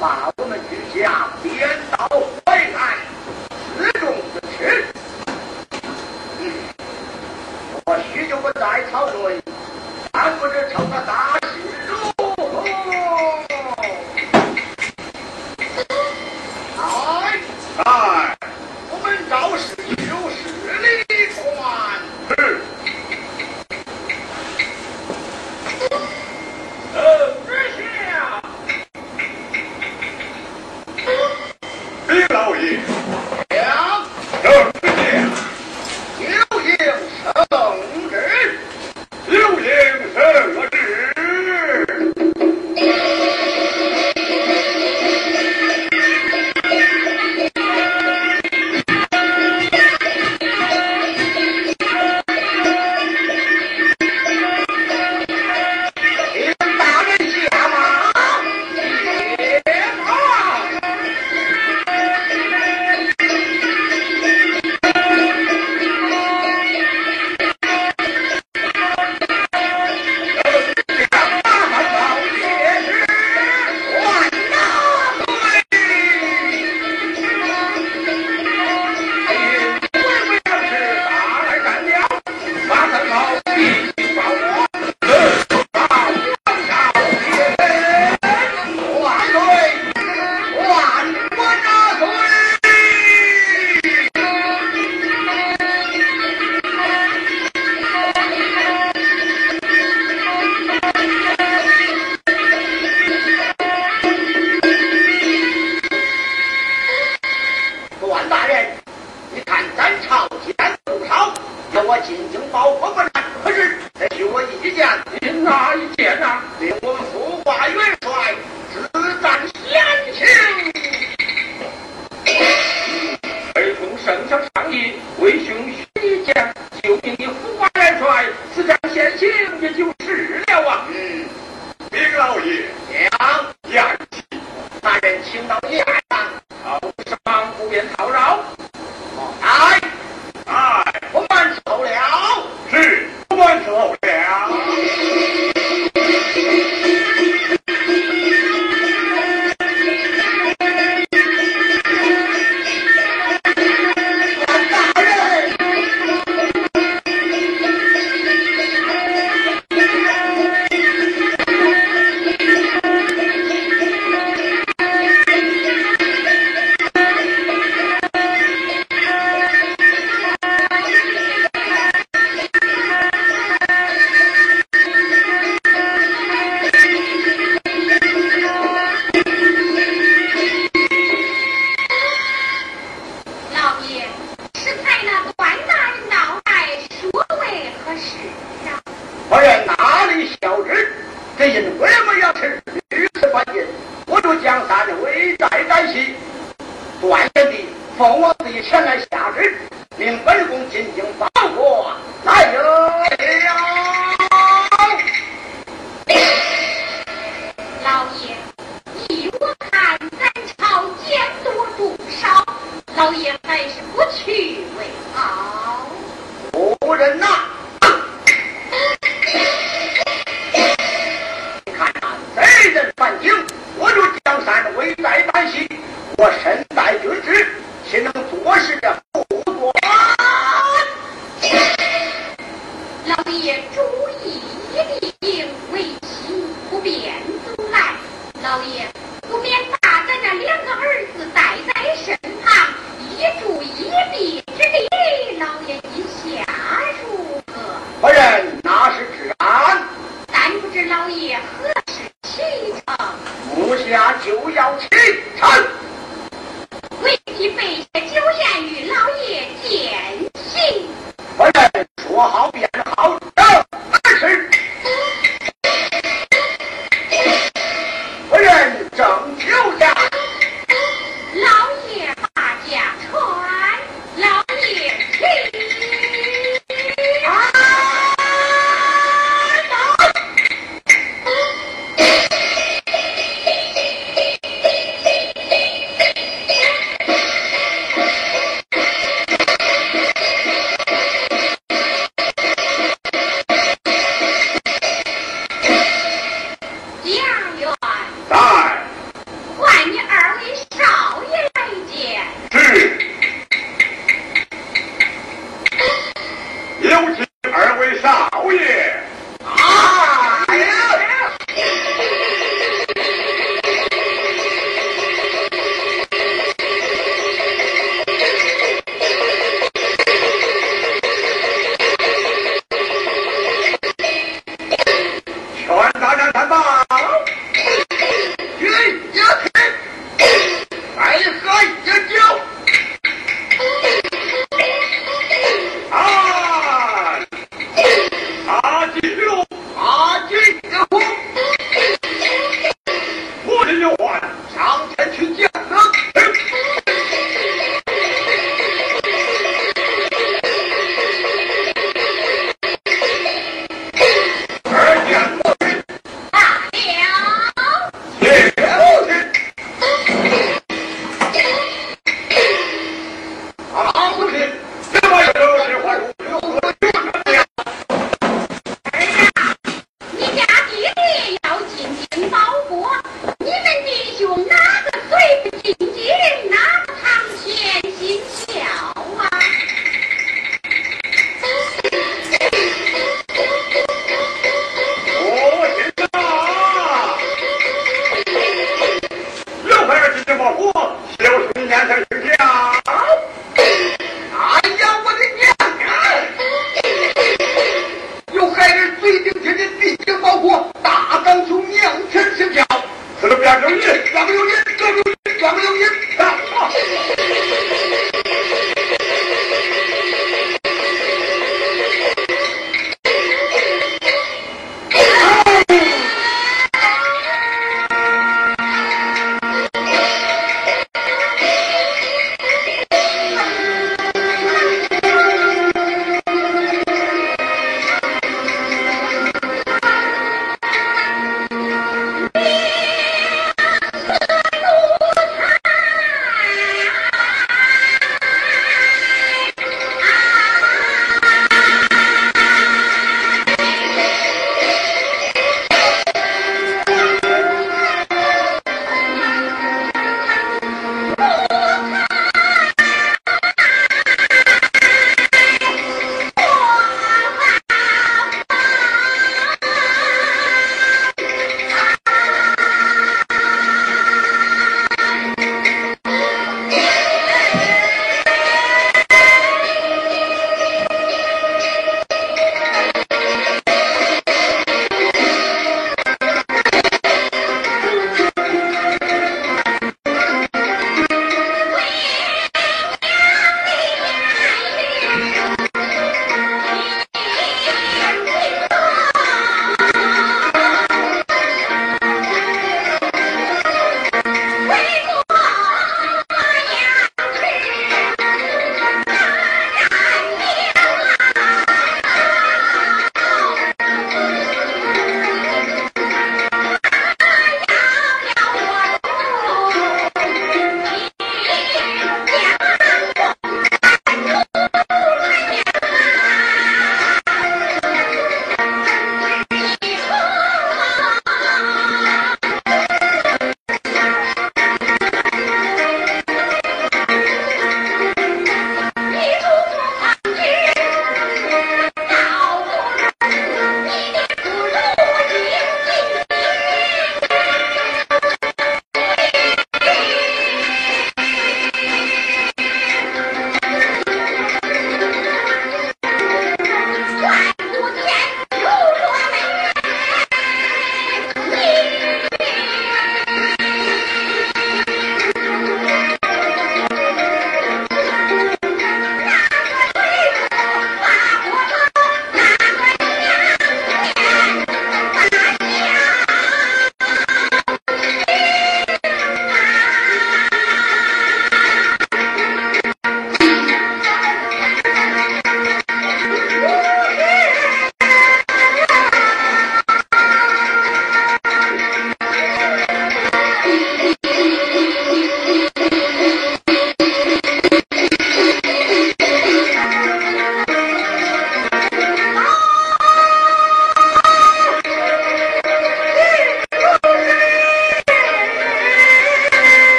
Wow.